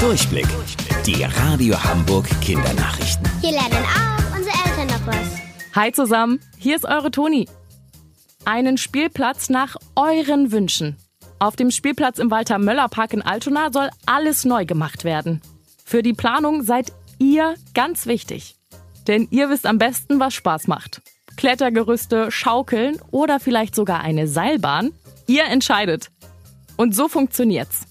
Durchblick. Die Radio Hamburg Kindernachrichten. Hier lernen auch unsere Eltern noch was. Hi zusammen, hier ist eure Toni. Einen Spielplatz nach euren Wünschen. Auf dem Spielplatz im Walter Möller Park in Altona soll alles neu gemacht werden. Für die Planung seid ihr ganz wichtig. Denn ihr wisst am besten, was Spaß macht. Klettergerüste, Schaukeln oder vielleicht sogar eine Seilbahn? Ihr entscheidet. Und so funktioniert's.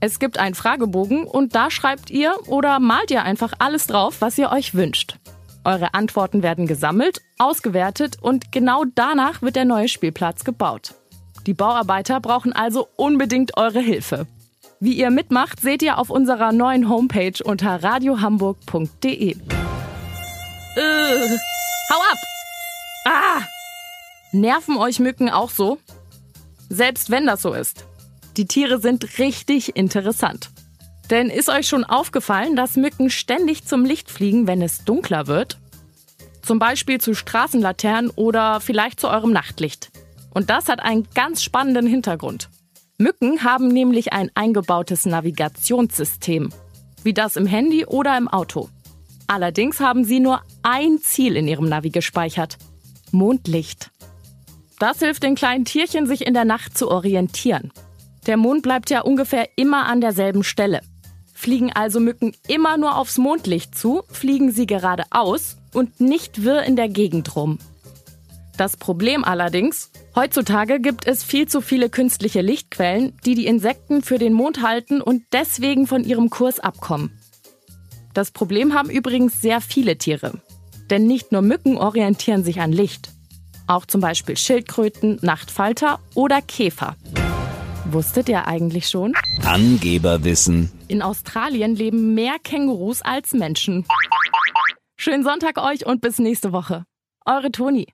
Es gibt einen Fragebogen und da schreibt ihr oder malt ihr einfach alles drauf, was ihr euch wünscht. Eure Antworten werden gesammelt, ausgewertet und genau danach wird der neue Spielplatz gebaut. Die Bauarbeiter brauchen also unbedingt eure Hilfe. Wie ihr mitmacht, seht ihr auf unserer neuen Homepage unter radiohamburg.de. Äh, hau ab! Ah! Nerven euch Mücken auch so? Selbst wenn das so ist. Die Tiere sind richtig interessant. Denn ist euch schon aufgefallen, dass Mücken ständig zum Licht fliegen, wenn es dunkler wird? Zum Beispiel zu Straßenlaternen oder vielleicht zu eurem Nachtlicht. Und das hat einen ganz spannenden Hintergrund. Mücken haben nämlich ein eingebautes Navigationssystem, wie das im Handy oder im Auto. Allerdings haben sie nur ein Ziel in ihrem Navi gespeichert. Mondlicht. Das hilft den kleinen Tierchen, sich in der Nacht zu orientieren. Der Mond bleibt ja ungefähr immer an derselben Stelle. Fliegen also Mücken immer nur aufs Mondlicht zu, fliegen sie geradeaus und nicht wirr in der Gegend rum. Das Problem allerdings, heutzutage gibt es viel zu viele künstliche Lichtquellen, die die Insekten für den Mond halten und deswegen von ihrem Kurs abkommen. Das Problem haben übrigens sehr viele Tiere. Denn nicht nur Mücken orientieren sich an Licht. Auch zum Beispiel Schildkröten, Nachtfalter oder Käfer. Wusstet ihr eigentlich schon? Angeberwissen. In Australien leben mehr Kängurus als Menschen. Schönen Sonntag euch und bis nächste Woche. Eure Toni.